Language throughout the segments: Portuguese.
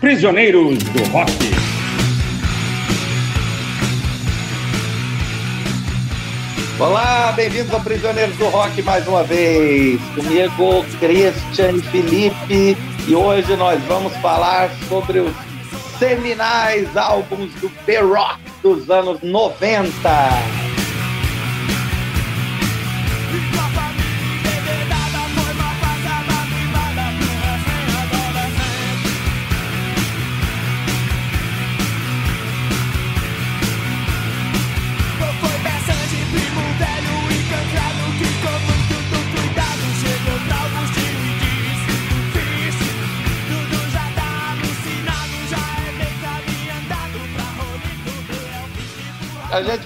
Prisioneiros do Rock. Olá, bem-vindos ao Prisioneiros do Rock mais uma vez. Comigo, Christian e Felipe. E hoje nós vamos falar sobre os seminais álbuns do P-Rock dos anos 90.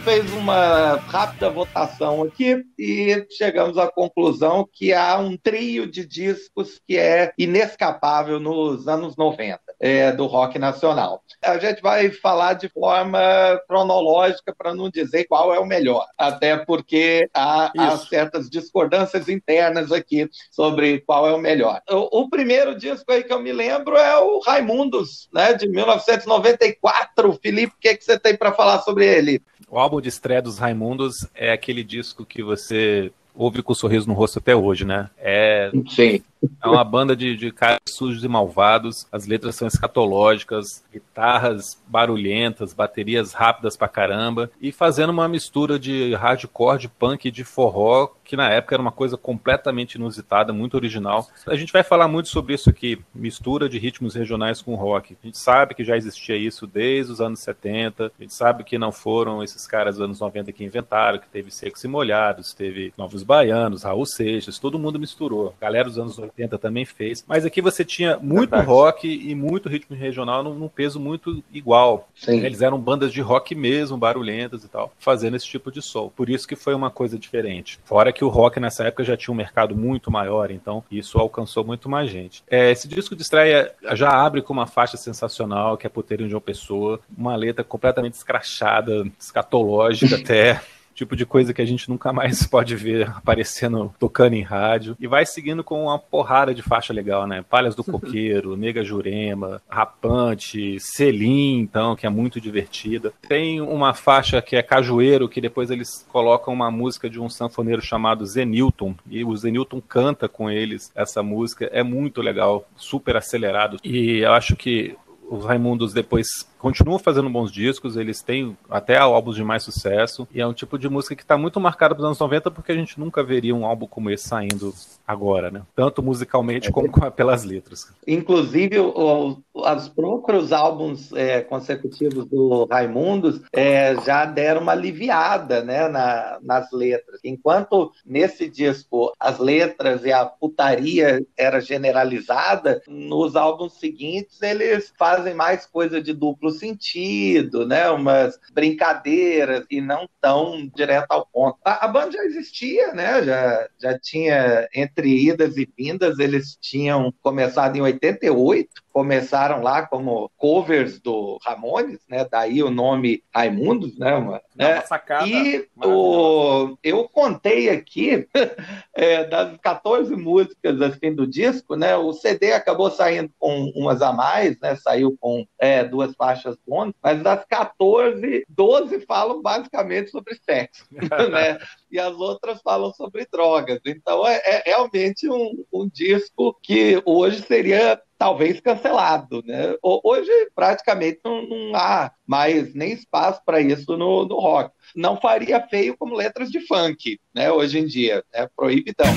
Fez uma rápida votação aqui e chegamos à conclusão que há um trio de discos que é inescapável nos anos 90 é, do rock nacional. A gente vai falar de forma cronológica para não dizer qual é o melhor, até porque há, há, certas discordâncias internas aqui sobre qual é o melhor. O, o, primeiro disco aí que eu me lembro é o Raimundos, né, de 1994. Felipe, o que, é que você tem para falar sobre ele? O álbum de estreia dos Raimundos é aquele disco que você ouve com um sorriso no rosto até hoje, né? É, Sim. É uma banda de, de caras sujos e malvados, as letras são escatológicas, guitarras barulhentas, baterias rápidas pra caramba, e fazendo uma mistura de hardcore, de punk e de forró, que na época era uma coisa completamente inusitada, muito original. A gente vai falar muito sobre isso aqui, mistura de ritmos regionais com rock. A gente sabe que já existia isso desde os anos 70, a gente sabe que não foram esses caras dos anos 90 que inventaram, que teve Secos e Molhados, teve Novos Baianos, Raul Seixas, todo mundo misturou. Galera dos anos 80 também fez. Mas aqui você tinha muito Verdade. rock e muito ritmo regional num, num peso muito igual. Sim. Eles eram bandas de rock mesmo, barulhentas e tal, fazendo esse tipo de som. Por isso que foi uma coisa diferente. Fora que o rock nessa época já tinha um mercado muito maior, então isso alcançou muito mais gente. É, esse disco de estreia já abre com uma faixa sensacional, que é Puteirinho de uma Pessoa, uma letra completamente escrachada, escatológica até tipo de coisa que a gente nunca mais pode ver aparecendo, tocando em rádio. E vai seguindo com uma porrada de faixa legal, né? Palhas do Coqueiro, Nega Jurema, Rapante, Selim, então, que é muito divertida. Tem uma faixa que é Cajueiro, que depois eles colocam uma música de um sanfoneiro chamado Zenilton, e o Zenilton canta com eles essa música. É muito legal, super acelerado. E eu acho que os Raimundos depois continuam fazendo bons discos, eles têm até álbuns de mais sucesso, e é um tipo de música que está muito marcado pelos anos 90 porque a gente nunca veria um álbum como esse saindo agora, né? Tanto musicalmente é como pelas letras. Inclusive, o, os próprios álbuns é, consecutivos do Raimundos é, já deram uma aliviada né, na, nas letras. Enquanto nesse disco as letras e a putaria era generalizada, nos álbuns seguintes eles fazem mais coisa de duplo sentido, né? Umas brincadeiras e não tão direto ao ponto. A, a banda já existia, né? Já, já tinha, entre idas e vindas, eles tinham começado em 88, começaram lá como covers do Ramones, né? Daí o nome Raimundos, né? Uma, né? sacada. E o, eu contei aqui é, das 14 músicas assim do disco, né? O CD acabou saindo com umas a mais, né? Saiu com é, duas faixas bônus, mas das 14, 12 falam basicamente sobre sexo, né? E as outras falam sobre drogas. Então é, é realmente um, um disco que hoje seria talvez cancelado, né? Hoje praticamente não, não há mais nem espaço para isso no, no rock. Não faria feio como letras de funk, né? Hoje em dia, é proibidão.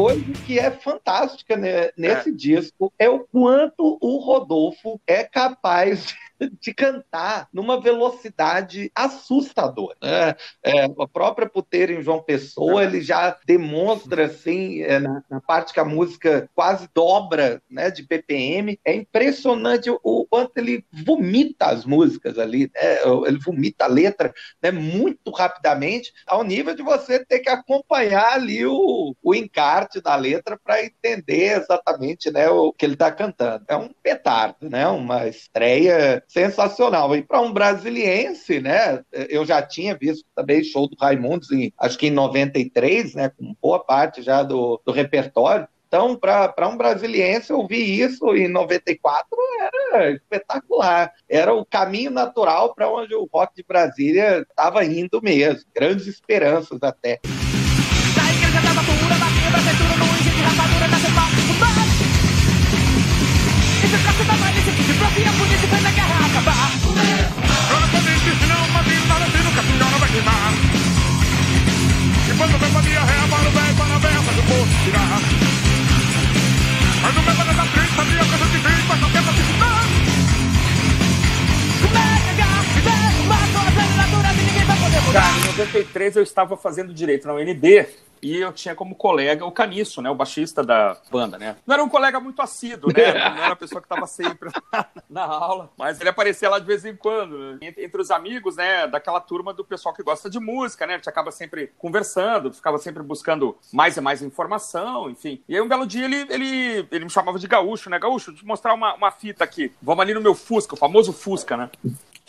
Coisa que é fantástica nesse é. disco é o quanto o Rodolfo é capaz de cantar numa velocidade assustadora. Né? É, a própria puteira em João Pessoa, ele já demonstra, assim, é, na, na, parte que a música quase dobra né, de BPM. É impressionante o quanto ele vomita as músicas ali, né? ele vomita a letra né, muito rapidamente, ao nível de você ter que acompanhar ali o, o encarte da letra para entender exatamente né, o que ele está cantando. É um petardo, né? uma estreia sensacional. E para um brasiliense, né, eu já tinha visto também show do Raimundos, em, acho que em 93, né, com boa parte já do, do repertório. Então, para um brasiliense ouvir isso em 94 era espetacular. Era o caminho natural para onde o rock de Brasília estava indo mesmo. Grandes esperanças até. 2013 eu estava fazendo direito na UNB e eu tinha como colega o Caniço, né? O baixista da banda, né? Não era um colega muito assíduo, né? Não era a pessoa que estava sempre na aula, mas ele aparecia lá de vez em quando. Né. Entre, os amigos, né? Daquela turma do pessoal que gosta de música, né? A gente acaba sempre conversando, ficava sempre buscando mais e mais informação, enfim. E aí um belo dia ele, ele, ele me chamava de gaúcho, né? Gaúcho, deixa eu te mostrar uma, uma fita aqui. Vamos ali no meu Fusca, o famoso Fusca, né?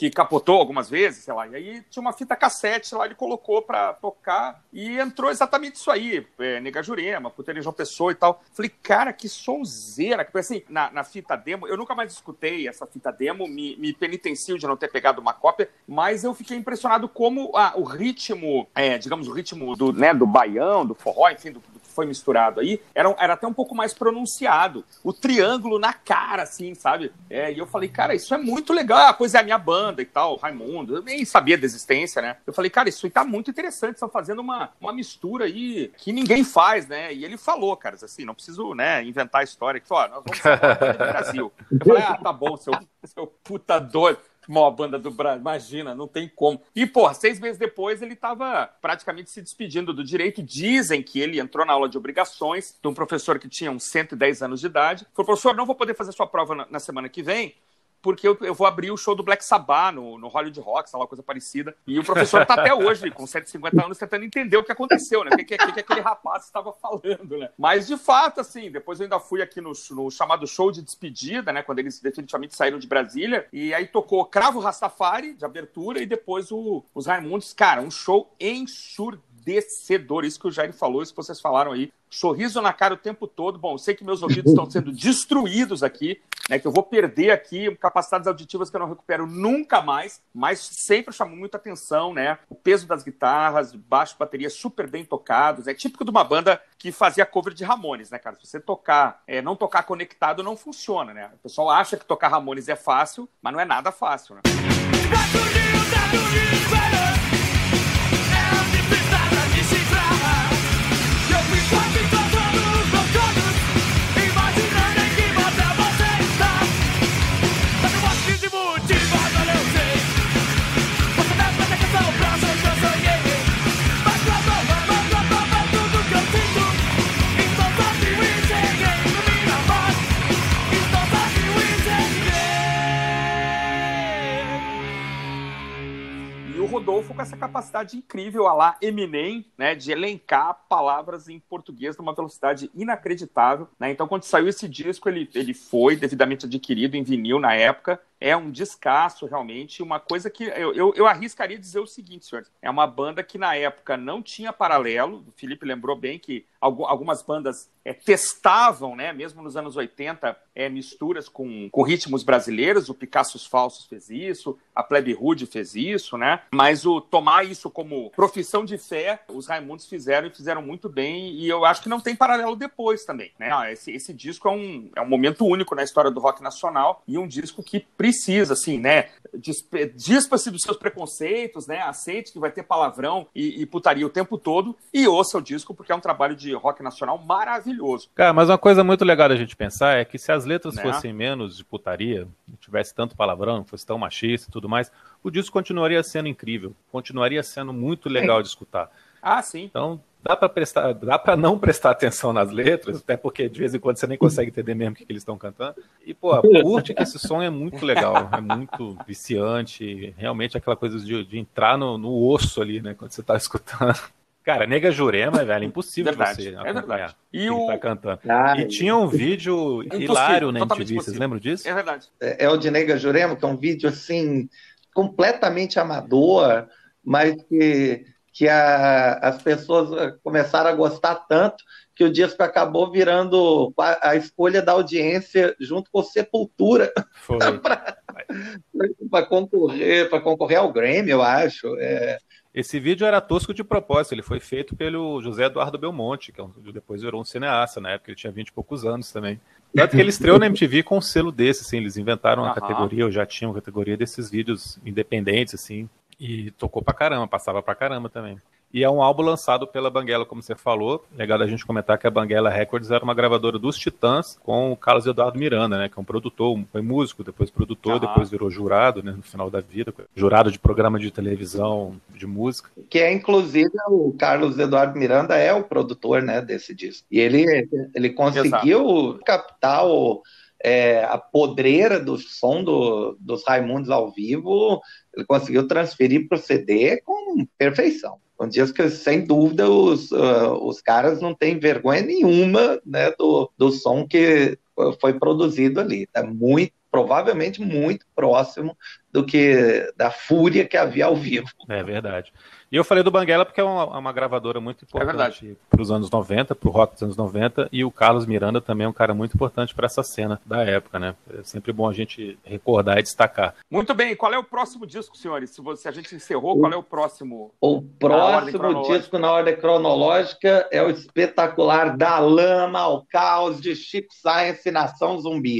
Que capotou algumas vezes, sei lá. E aí tinha uma fita cassete lá, ele colocou pra tocar e entrou exatamente isso aí. É, Nega Jurema, Puteira João Pessoa e tal. Falei, cara, que sonzeira. Porque assim, na, na, fita demo, eu nunca mais escutei essa fita demo, me, me penitencio de não ter pegado uma cópia, mas eu fiquei impressionado como a, o ritmo, é, digamos, o ritmo do, né, do baião, do forró, enfim, do, do foi misturado aí, era, era até um pouco mais pronunciado. O triângulo na cara, assim, sabe? É, e eu falei, cara, isso é muito legal. A coisa é a minha banda e tal, Raimundo. Eu nem sabia da existência, né? Eu falei, cara, isso aí tá muito interessante. Estão fazendo uma, uma mistura aí que ninguém faz, né? E ele falou, cara, assim, não preciso, né, inventar a história. Que, ó, nós vamos falar do Brasil. Eu falei, ah, tá bom, seu, seu puta doido maior banda do Brasil. Imagina, não tem como. E, porra, seis meses depois ele estava praticamente se despedindo do direito. Dizem que ele entrou na aula de obrigações de um professor que tinha uns 110 anos de idade. Falou, professor, não vou poder fazer sua prova na, na semana que vem, porque eu, eu, vou abrir o show do Black Sabbath no, no Hollywood Rock, sei lá, coisa parecida. E o professor tá até hoje, com 150 anos, tentando entender o que aconteceu, né? O que, que, que, que aquele rapaz estava falando, né? Mas, de fato, assim, depois eu ainda fui aqui no, no, chamado show de despedida, né? Quando eles definitivamente saíram de Brasília. E aí tocou Cravo Rastafari, de abertura, e depois o, os Raimundos. Cara, um show ensurdecedor. Isso que o Jair falou, isso que vocês falaram aí sorriso na cara o tempo todo. Bom, eu sei que meus ouvidos estão sendo destruídos aqui, né? Que eu vou perder aqui capacidades auditivas que eu não recupero nunca mais, mas sempre chamou muita atenção, né? O peso das guitarras, baixo, bateria super bem tocados. É típico de uma banda que fazia cover de Ramones, né, cara? Se você tocar, é, não tocar conectado, não funciona, né? O pessoal acha que tocar Ramones é fácil, mas não é nada fácil, né? Rodolfo com essa capacidade incrível, a lá Eminem, né, de elencar palavras em português numa velocidade inacreditável. Né? Então, quando saiu esse disco, ele, ele foi devidamente adquirido em vinil na época. É um descasso, realmente. Uma coisa que eu, eu, eu arriscaria dizer o seguinte, senhor. É uma banda que na época não tinha paralelo. O Felipe lembrou bem que algumas bandas é, testavam, né, mesmo nos anos 80, é, misturas com, com ritmos brasileiros. O Picassos Falsos fez isso, a Plebe Rude fez isso, né? Mas o tomar isso como profissão de fé, os Raimundos fizeram e fizeram muito bem. E eu acho que não tem paralelo depois também, né? esse, esse disco é um, é um momento único na história do rock nacional e um disco que precisa, assim, né? Dispa-se dos seus preconceitos, né? Aceite que vai ter palavrão e, e putaria o tempo todo e ouça o disco porque é um trabalho de rock nacional maravilhoso. Cara, mas uma coisa muito legal da gente pensar é que se as letras né? fossem menos de putaria, tivesse tanto palavrão, fosse tão machista e tudo mais, o disco continuaria sendo incrível, continuaria sendo muito legal de escutar. Ah, sim. Então, dá para prestar, dá para não prestar atenção nas letras, até porque de vez em quando você nem consegue entender mesmo o que, que eles estão cantando. E pô, curte que esse som é muito legal, é muito viciante, realmente aquela coisa de, de entrar no, no, osso ali, né, quando você tá escutando. Cara, Nega Jurema, velho, é impossível verdade, você é verdade. E o tá cantando. Ah, e tinha um vídeo hilário na MTV, vocês lembram disso? É verdade. É, é o de Nega Jurema, que é um vídeo assim completamente amador, mas que que a, as pessoas eh, começaram a gostar tanto que o disco acabou virando a, a escolha da audiência junto com Sepultura para concorrer para concorrer ao Grammy, eu acho. É... Esse vídeo era tosco de propósito, ele foi feito pelo José Eduardo Belmonte, que é depois virou um cineasta, na época ele tinha 20 e poucos anos também. Tanto que ele estreou na MTV com um selo desse, assim, eles inventaram uma categoria, ou já tinham categoria desses vídeos independentes, assim, e tocou pra caramba, passava pra caramba também. E é um álbum lançado pela Banguela, como você falou. Legal da gente comentar que a Banguela Records era uma gravadora dos Titãs com o Carlos Eduardo Miranda, né? Que é um produtor, foi músico, depois produtor, depois virou jurado, né? No final da vida, jurado de programa de televisão, de música. Que é, inclusive, o Carlos Eduardo Miranda é o produtor, né? Desse disco. E ele, ele conseguiu Exato. captar o é, a podreira do som do, dos Raimundos ao vivo, ele conseguiu transferir para o CD com perfeição. Um disco que, sem dúvida, os, uh, os caras não têm vergonha nenhuma né, do, do som que foi produzido ali. É muito, provavelmente muito próximo do que da fúria que havia ao vivo. É verdade. E eu falei do Banguela porque é uma, é uma gravadora muito importante é para os anos 90, para o rock dos anos 90, e o Carlos Miranda também é um cara muito importante para essa cena da época, né? É sempre bom a gente recordar e destacar. Muito bem, qual é o próximo disco, senhores? Se, você, a gente encerrou, qual é o próximo? O próximo disco na ordem cronológica é o espetacular Da Lama ao Caos de Chico Science e Nação Zumbi.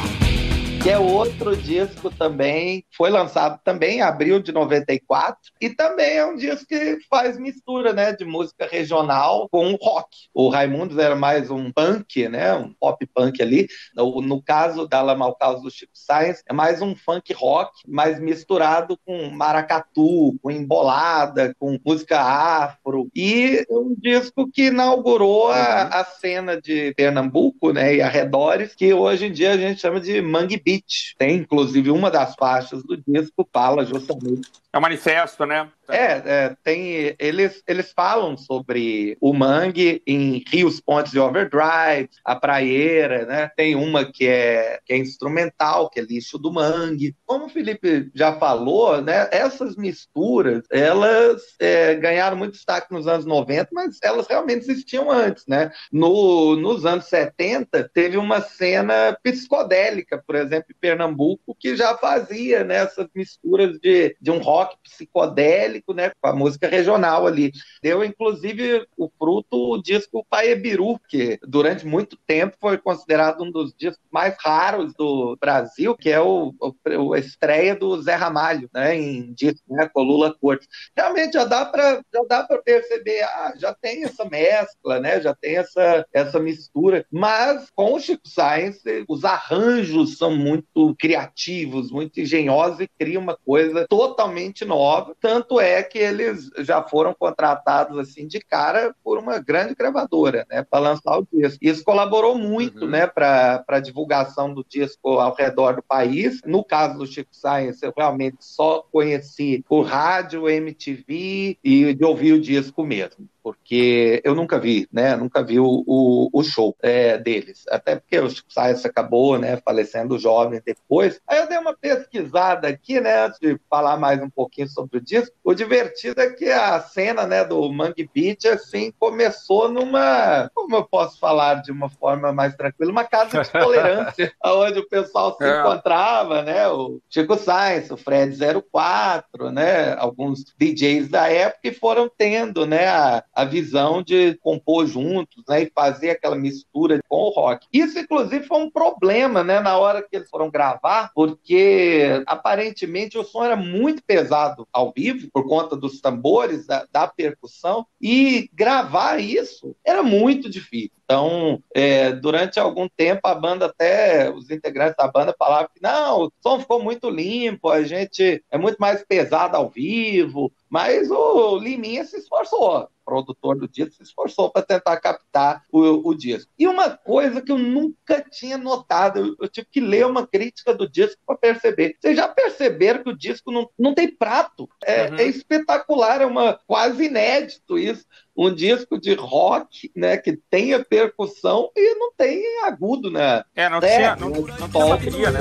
que é outro disco também, foi lançado também em abril de 94, e também é um disco que faz mistura, né, de música regional com rock. O Raimundos era mais um punk, né, um pop punk ali. No, no caso da La Malcaus do Chico Science, é mais um funk rock, mais misturado com maracatu, com embolada, com música afro. E um disco que inaugurou a, a cena de Pernambuco, né, e arredores, que hoje em dia a gente chama de Mangue Beat Tem, inclusive, uma das faixas do disco fala justamente. É um manifesto, né? É, é, tem, eles, eles falam sobre o mangue em Rios, Pontes e Overdrive, a praieira, né? Tem uma que é, que é instrumental, que é lixo do mangue. Como o Felipe já falou, né? Essas misturas, elas é, ganharam muito destaque nos anos 90, mas elas realmente existiam antes, né? No, nos anos 70, teve uma cena psicodélica, por exemplo, em Pernambuco, que já fazia né, essas misturas de, de um rock psicodélico né, com a música regional ali. Deu, inclusive, o fruto o disco Paebiru, que durante muito tempo foi considerado um dos discos mais raros do Brasil, que é o, o a estreia do Zé Ramalho, né, em disco, né, com Lula Cortes. Realmente já dá para já dá para perceber, ah, já tem essa mescla, né, já tem essa essa mistura, mas com o Chico Science os arranjos são muito criativos, muito engenhosos e cria uma coisa totalmente nova, tanto é que eles já foram contratados assim de cara por uma grande gravadora, né, para lançar o disco. Isso colaborou muito, uhum. né, para a divulgação do disco ao redor do país. No caso do Chico Science, eu realmente só conheci o rádio, MTV e de ouvir o disco mesmo. Porque eu nunca vi, né? Nunca vi o, o, o show é, deles. Até porque o Chico Sainz acabou, né? Falecendo jovem depois. Aí eu dei uma pesquisada aqui, né? Antes de falar mais um pouquinho sobre o disco. O divertido é que a cena, né? Do Mangue Beach, assim, começou numa, como eu posso falar de uma forma mais tranquila, uma casa de tolerância, onde o pessoal se é. encontrava, né? O Chico Sainz, o Fred 04, né? Alguns DJs da época e foram tendo, né? A, a visão de compor juntos, né, e fazer aquela mistura com o rock. Isso, inclusive, foi um problema, né, na hora que eles foram gravar, porque aparentemente o som era muito pesado ao vivo, por conta dos tambores, da, da percussão, e gravar isso era muito difícil. Então, é, durante algum tempo, a banda até, os integrantes da banda falavam que não, o som ficou muito limpo, a gente é muito mais pesado ao vivo, mas o Liminha se esforçou, produtor do disco se esforçou para tentar captar o, o, disco. E uma coisa que eu nunca tinha notado, eu, eu tive que ler uma crítica do disco para perceber. Vocês já perceberam que o disco não, não tem prato? É, uhum. é espetacular, é uma quase inédito isso um disco de rock, né, que tenha percussão e não tem agudo, né? É, não é, tinha, não, não, não tinha bateria, né?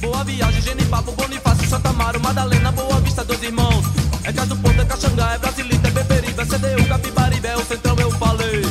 Boa viagem, Genipapo, Bonifácio, Santa Madalena, Boa Vista, dois irmãos. É Caso Ponto, é Caxangá, é Brasilita, é Beberibe, é CDU, Capibaribe, é o Centrão, eu falei.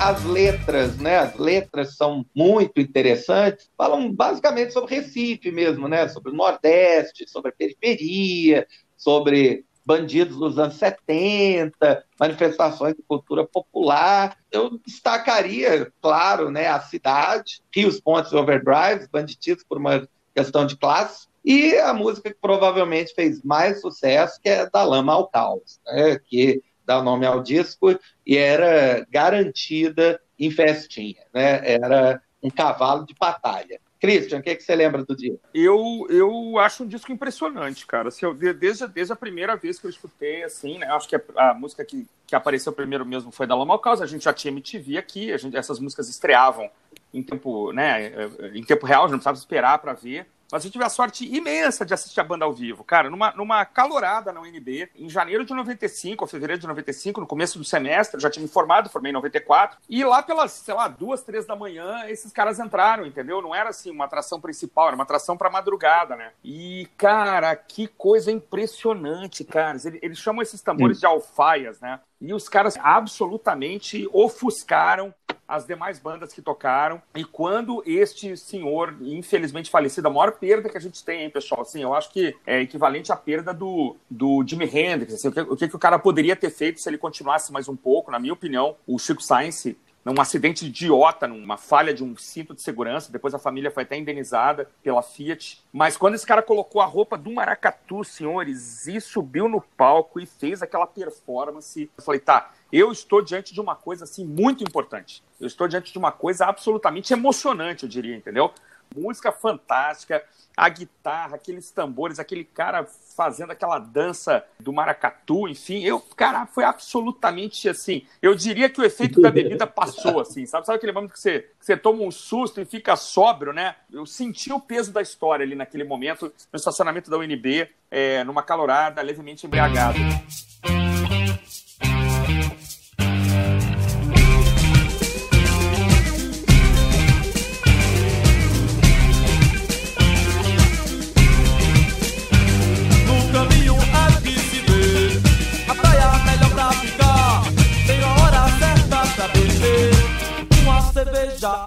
As letras, né? As letras são muito interessantes, falam basicamente sobre Recife mesmo, né? Sobre o Nordeste, sobre a periferia, sobre bandidos dos anos 70, manifestações de cultura popular. Eu destacaria, claro, né, a cidade, Rios, Pontes e Overdrives, banditistas por uma questão de classe, e a música que provavelmente fez mais sucesso, que é Da Lama ao Caos, né, que dá o nome ao disco, e era garantida em festinha, né? Era um cavalo de batalha. Christian, o que, é que você lembra do disco? Eu, eu acho um disco impressionante, cara. Eu, desde, desde a primeira vez que eu escutei, assim, né? Acho que a, a música que, que apareceu primeiro mesmo foi da Lama Causa. A gente já tinha MTV aqui, a gente, essas músicas estreavam em tempo, né? Em tempo real, não precisava esperar para ver. Mas eu tive a sorte imensa de assistir a banda ao vivo, cara, numa, numa calorada na UNB, em janeiro de 95, ou fevereiro de 95, no começo do semestre, eu já tinha me formado, formei em 94, e lá pelas, sei lá, duas, três da manhã, esses caras entraram, entendeu? Não era assim uma atração principal, era uma atração pra madrugada, né? E, cara, que coisa impressionante, cara. Eles, eles chamam esses tambores hum. de alfaias, né? E os caras absolutamente ofuscaram as demais bandas que tocaram. E quando este senhor, infelizmente falecido, a maior perda que a gente tem, hein, pessoal, assim, eu acho que é equivalente à perda do, do Jimi Hendrix. Assim, o, que, o que, que o cara poderia ter feito se ele continuasse mais um pouco, na minha opinião, o Chico Science num acidente idiota, numa falha de um cinto de segurança. Depois a família foi até indenizada pela Fiat. Mas quando esse cara colocou a roupa do maracatu, senhores, e subiu no palco e fez aquela performance, eu falei, tá, eu estou diante de uma coisa assim muito importante. Eu estou diante de uma coisa absolutamente emocionante, eu diria, entendeu? Música fantástica, a guitarra, aqueles tambores, aquele cara fazendo aquela dança do maracatu, enfim, eu, cara, foi absolutamente assim. Eu diria que o efeito da bebida passou, assim, sabe? Sabe aquele momento que você, que você toma um susto e fica sóbrio, né? Eu senti o peso da história ali naquele momento, no estacionamento da UNB, é, numa calorada, levemente embriagado.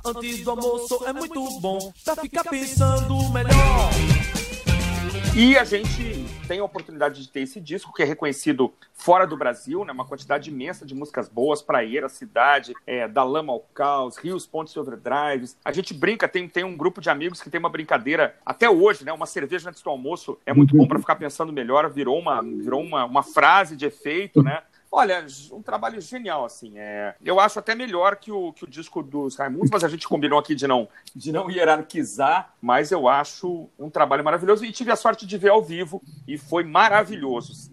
Antes do almoço é muito bom pra ficar pensando melhor. E a gente tem a oportunidade de ter esse disco que é reconhecido fora do Brasil, né? Uma quantidade imensa de músicas boas, Praieira, Cidade, é, Da Lama ao Caos, Rios, Pontes e Overdrives. A gente brinca, tem, tem um grupo de amigos que tem uma brincadeira até hoje, né? Uma cerveja antes do almoço é muito bom para ficar pensando melhor, virou uma, virou uma, uma frase de efeito, né? Olha, um trabalho genial, assim. É, eu acho até melhor que o, que o disco dos Raimundos, mas a gente combinou aqui de não, de não hierarquizar, mas eu acho um trabalho maravilhoso. E tive a sorte de ver ao vivo e foi maravilhoso.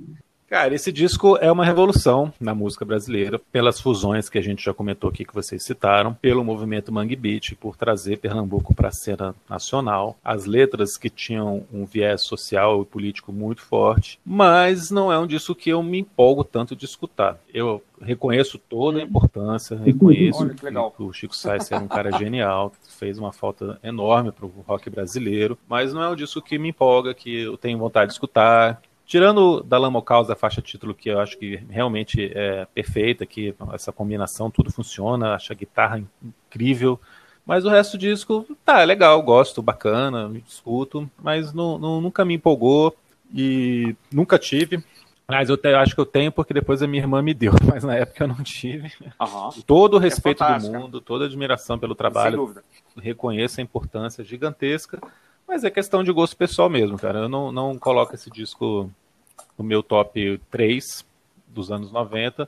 Cara, esse disco é uma revolução na música brasileira, pelas fusões que a gente já comentou aqui, que vocês citaram, pelo movimento Mangue Beat, por trazer Pernambuco para a cena nacional, as letras que tinham um viés social e político muito forte, mas não é um disco que eu me empolgo tanto de escutar. Eu reconheço toda a importância, reconheço Olha, que que, o Chico Sainz era um cara genial, que fez uma falta enorme para o rock brasileiro, mas não é um disco que me empolga, que eu tenho vontade de escutar, Tirando da Lama Caos, a faixa título, que eu acho que realmente é perfeita, que essa combinação, tudo funciona, acho a guitarra incrível. Mas o resto do disco, tá, é legal, gosto, bacana, escuto, mas não, não- nunca me empolgou e nunca tive. Mas eu te- acho que eu tenho porque depois a minha irmã me deu, mas na época eu não tive. Aham. Todo o respeito do fantástica. mundo, toda a admiração pelo trabalho, reconheço a importância gigantesca, mas é questão de gosto pessoal mesmo, cara. Eu não, não coloco esse disco no meu top 3 dos anos 90,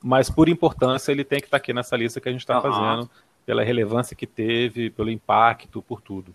mas por importância ele tem que estar aqui nessa lista que a gente está Aham. fazendo, pela relevância que teve, pelo impacto, por tudo.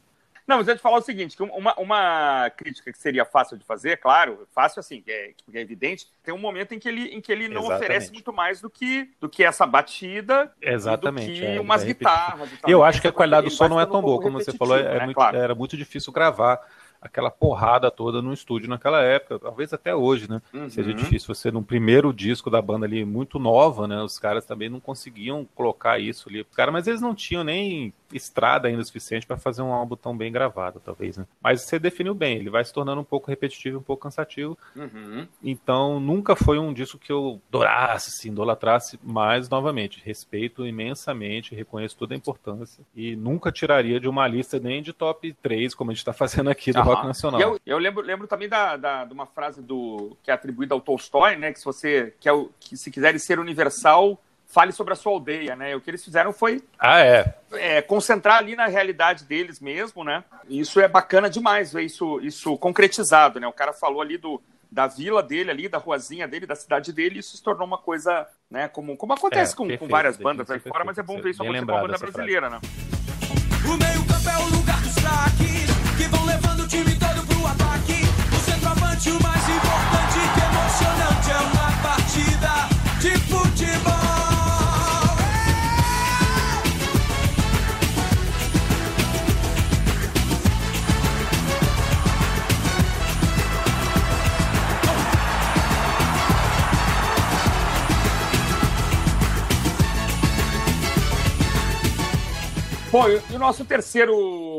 Não, mas eu ia te falar o seguinte, que uma, uma crítica que seria fácil de fazer, claro, fácil assim, que é, que é evidente, tem um momento em que ele, em que ele não Exatamente. oferece muito mais do que, do que essa batida Exatamente. e do que é, umas guitarras e tal. Eu acho que a qualidade do som não é tão um boa, como você falou, é né? muito- Claro. era muito difícil gravar aquela porrada toda no estúdio naquela época, talvez até hoje, né? Seja Uhum. difícil você, no primeiro disco da banda ali, muito nova, né? Os caras também não conseguiam colocar isso ali. Cara, mas eles não tinham nem estrada ainda o suficiente para fazer um álbum tão bem gravado, talvez, né? Mas você definiu bem, ele vai se tornando um pouco repetitivo, um pouco cansativo. Uhum. Então, nunca foi um disco que eu adorasse, assim, idolatrasse, mas, novamente, respeito imensamente, reconheço toda a importância e nunca tiraria de uma lista nem de top 3, como a gente está fazendo aqui do Aham. Rock Nacional. Eu, eu lembro, lembro também da, da- de uma frase do que é atribuída ao Tolstói, né? Que se você que, é que se quiser ser universal, fale sobre a sua aldeia, né? O que eles fizeram foi Ah, é. é, concentrar ali na realidade deles mesmo, né? E isso é bacana demais ver isso, isso concretizado, né? O cara falou ali do, da vila dele ali, da ruazinha dele, da cidade dele, e isso se tornou uma coisa, né? Como, como acontece É, com, com perfeito, várias definição bandas aí fora, mas é bom ver isso acontecer com a banda dessa frase. brasileira, né? O meio-campo é o lugar dos craques que vão levando o time todo pro ataque. O centroavante, o mais importante, que emocionante é uma partida de futebol. Bom, e o nosso terceiro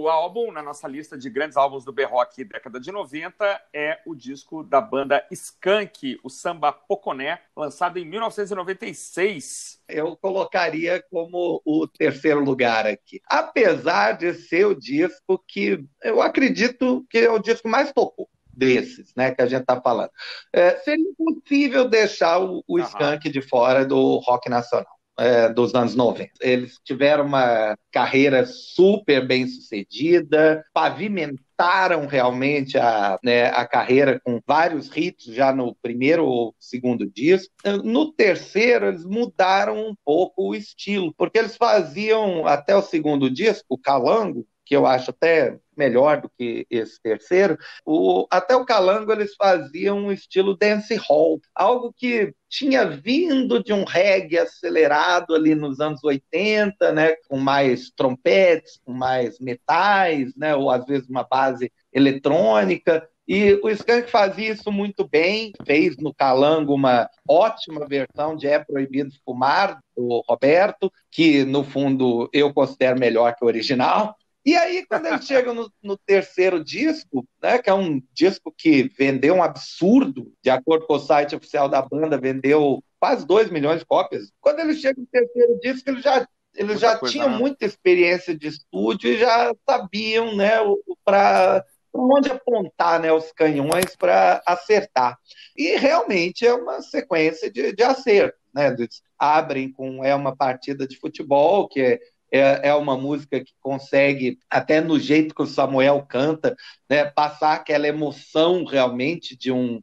álbum na nossa lista de grandes álbuns do B-Rock década de 90 é o disco da banda Skank, o Samba Poconé, lançado em 1996. eu colocaria como o terceiro lugar aqui. Apesar de ser o disco que eu acredito que é o disco mais tocou desses, né, que a gente está falando. É, seria impossível deixar o, o. Skank de fora do rock nacional. É, dos anos 90. Eles tiveram uma carreira super bem sucedida, pavimentaram realmente a, né, a carreira com vários hits já no primeiro ou segundo disco. No terceiro, eles mudaram um pouco o estilo, porque eles faziam até o segundo disco, o Calango, que eu acho até melhor do que esse terceiro, o, até o Calango eles faziam um estilo dance hall, algo que tinha vindo de um reggae acelerado ali nos anos 80, né, com mais trompetes, com mais metais, né, ou às vezes uma base eletrônica, e o Skank fazia isso muito bem, fez no Calango uma ótima versão de É Proibido Fumar, do Roberto, que no fundo eu considero melhor que o original. E aí, quando eles chegam no, no, terceiro disco, né, que é um disco que vendeu um absurdo, de acordo com o site oficial da banda, vendeu quase 2 milhões de cópias. Quando eles chegam no terceiro disco, eles já, eles já tinham né? muita experiência de estúdio e já sabiam né, para onde apontar né, os canhões para acertar. E realmente é uma sequência de, de acertos. Né? Eles abrem com É uma partida de futebol, que é é, é, uma música que consegue, até no jeito que o Samuel canta, né, passar aquela emoção realmente de um,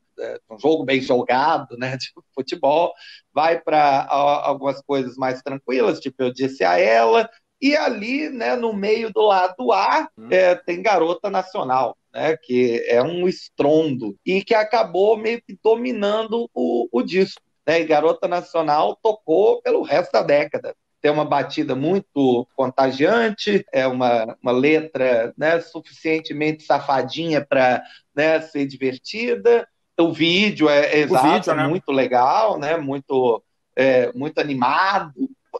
um, jogo bem jogado, né, de futebol, vai para algumas coisas mais tranquilas, tipo eu disse a ela, e ali, né, no meio do lado A, é, tem Garota Nacional, né, que é um estrondo, e que acabou meio que dominando o, o disco. Né, e Garota Nacional tocou pelo resto da década. Tem uma batida muito contagiante, é uma, uma letra né, suficientemente safadinha para né, ser divertida. O vídeo é, é exato, vídeo, né? muito legal, né, muito, é, muito animado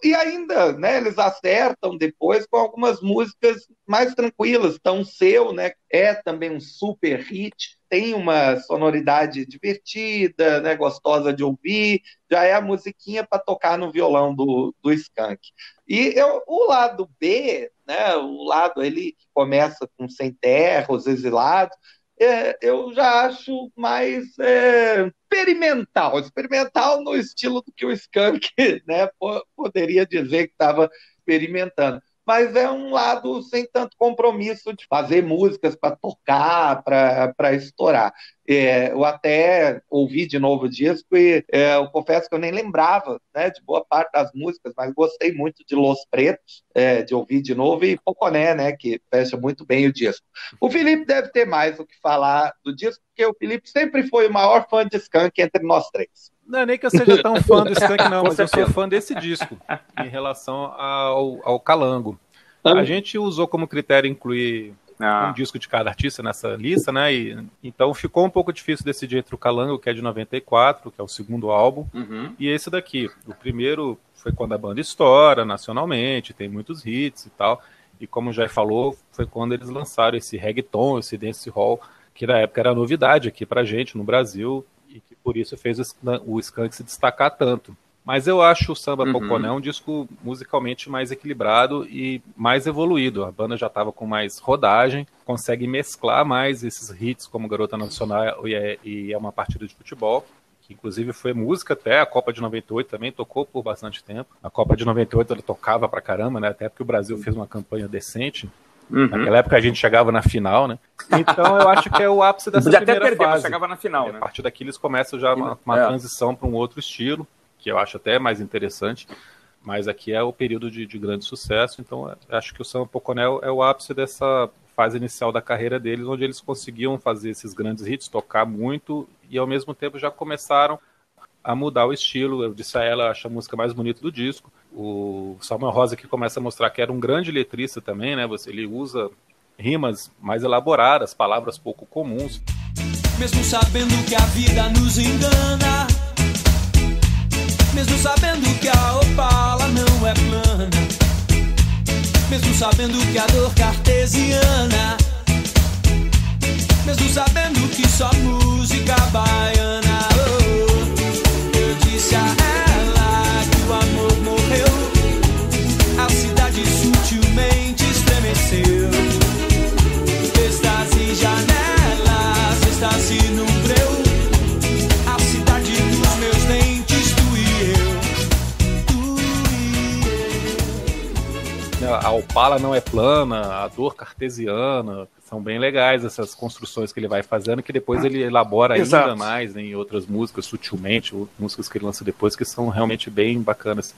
e ainda, né, eles acertam depois com algumas músicas mais tranquilas. Tão Seu, né, é também um super hit, tem uma sonoridade divertida, né, gostosa de ouvir, já é a musiquinha para tocar no violão do, do Skank. E eu, o lado B, né, o lado ele começa com Sem Terra, Os Exilados, é, eu já acho mais é, experimental, experimental no estilo do que o Skank né, poderia dizer que estava experimentando mas é um lado sem tanto compromisso de fazer músicas para tocar, para estourar. É, eu até ouvi de novo o disco e é, eu confesso que eu nem lembrava né, de boa parte das músicas, mas gostei muito de Los Pretos, é, de ouvir de novo, e Poconé, né, que fecha muito bem o disco. O Felipe deve ter mais o que falar do disco, porque o Felipe sempre foi o maior fã de Skank entre nós três. Não é nem que eu seja tão fã do Skank, não, mas eu sou fã desse disco, em relação ao, ao Calango. A gente usou como critério incluir ah. um disco de cada artista nessa lista, né? E, então ficou um pouco difícil decidir entre o Calango, que é de 94, que é o segundo álbum, uhum. e esse daqui. O primeiro foi quando a banda estoura nacionalmente, tem muitos hits e tal. E como já falou, foi quando eles lançaram esse reggaeton, esse dance hall, que na época era novidade aqui pra gente no Brasil por isso fez o Skank se destacar tanto. Mas eu acho o Samba uhum. Poconé um disco musicalmente mais equilibrado e mais evoluído. A banda já estava com mais rodagem, consegue mesclar mais esses hits como Garota Nacional e é, e é uma partida de futebol que inclusive foi música até a Copa de 98 também tocou por bastante tempo. A Copa de 98 ele tocava pra caramba, né? Até porque o Brasil fez uma campanha decente. Uhum. Naquela época a gente chegava na final, né? Então eu acho que é o ápice dessa Podia primeira até perder, fase. Mas chegava na final, né? A partir daqui eles começam já uma, uma é. transição para um outro estilo, que eu acho até mais interessante. Mas aqui é o período de, de grande sucesso, então é, acho que o Samba Poconel é o ápice dessa fase inicial da carreira deles, onde eles conseguiam fazer esses grandes hits, tocar muito e ao mesmo tempo já começaram a mudar o estilo. Eu disse a ela, acho a música mais bonita do disco. O Samuel Rosa que começa a mostrar que era um grande letrista também, né? Você, ele usa rimas mais elaboradas, palavras pouco comuns. Mesmo sabendo que a vida nos engana, mesmo sabendo que a opala não é plana, mesmo sabendo que a dor cartesiana, é plana, a dor cartesiana. São bem legais essas construções que ele vai fazendo, que depois ele elabora Exato. ainda mais né, em outras músicas, sutilmente, músicas que ele lança depois, que são realmente bem bacanas.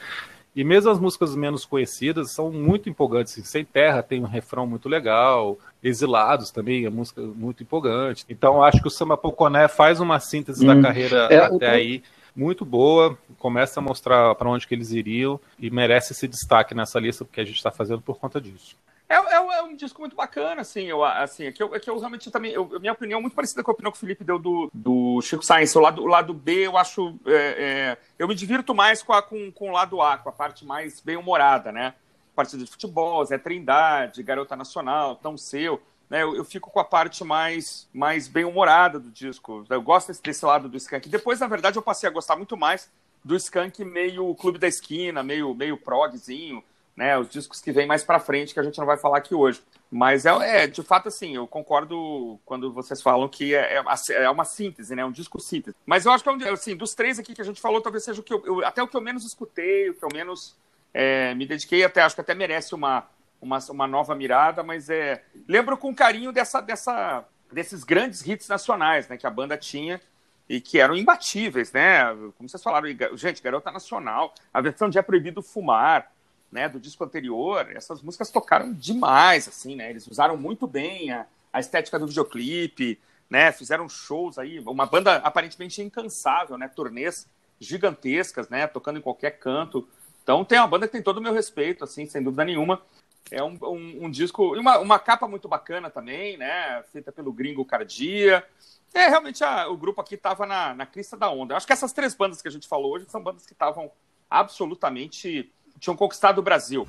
E mesmo as músicas menos conhecidas são muito empolgantes. Assim, Sem Terra tem um refrão muito legal, Exilados também é música muito empolgante. Então acho que o Samba Poconé faz uma síntese hum. da carreira é, até o... aí muito boa, começa a mostrar para onde que eles iriam e merece esse destaque nessa lista porque a gente está fazendo por conta disso. É, é, é, um disco muito bacana, assim, eu, assim, é que eu, é que eu realmente também, eu, minha opinião é muito parecida com a opinião que o Felipe deu do, do Chico Science, o lado, o lado B eu acho, é, é, eu me divirto mais com, a, com, com o lado A, com a parte mais bem-humorada, né, partida de futebol, Zé Trindade, Garota Nacional, Tão Seu, né, eu, eu, fico com a parte mais, mais bem-humorada do disco. Eu gosto desse, desse, lado do Skank. Depois, na verdade, eu passei a gostar muito mais do Skank meio Clube da Esquina, meio, meio progzinho, né, os discos que vêm mais para frente, que a gente não vai falar aqui hoje. Mas é, é, de fato assim, eu concordo quando vocês falam que é, é, uma, é uma síntese, né? Um disco síntese. Mas eu acho que é um, assim, dos três aqui que a gente falou, talvez seja o que eu, eu até o que eu menos escutei, o que eu menos é, me dediquei, até acho que até merece uma, uma, uma nova mirada, mas é. Lembro com carinho dessa, dessa, desses grandes hits nacionais né, que a banda tinha e que eram imbatíveis, né? Como vocês falaram, gente, Garota Nacional, a versão de É Proibido Fumar, né, do disco anterior, essas músicas tocaram demais, assim, né? Eles usaram muito bem a, a estética do videoclipe, né? Fizeram shows aí, uma banda aparentemente incansável, né? Turnês gigantescas, né? Tocando em qualquer canto. Então tem uma banda que tem todo o meu respeito, assim, sem dúvida nenhuma. É um, um, um disco, uma, uma capa muito bacana também, né? Feita pelo Gringo Cardia. É, realmente a, o grupo aqui estava na, na crista da onda. Acho que essas três bandas que a gente falou hoje são bandas que estavam absolutamente. tinham conquistado o Brasil.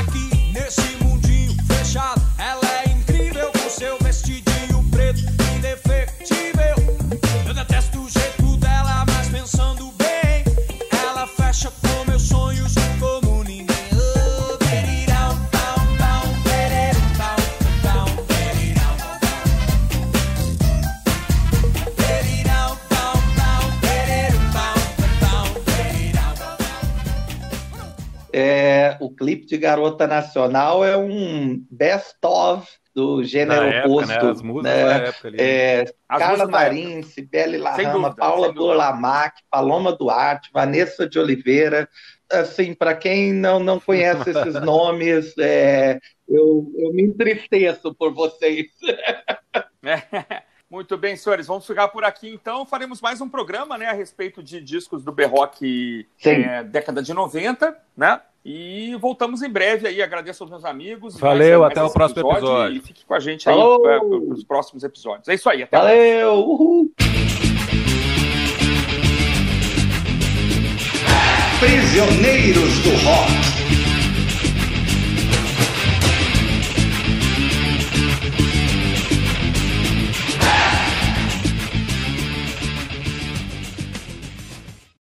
Aqui nesse mundinho fechado, É, o clipe de Garota Nacional é um best-of do gênero época, oposto. né? As músicas né? da época ali. É, Carla Marim, Sibeli Larrama, Paula. Burlamac, Paloma Duarte, Vanessa de Oliveira. Assim, para quem não, não conhece esses nomes, é, eu, eu me entristeço por vocês. Muito bem, senhores, vamos ficar por aqui então. Faremos mais um programa né, a respeito de discos do Sim. é, década de 90, né? E voltamos em breve aí. Agradeço aos meus amigos. Valeu, Mais- até mais o próximo esse episódio. E fique com a gente aí Falou! para os próximos episódios. É isso aí, até mais. Valeu! Uhul. Prisioneiros do Rock.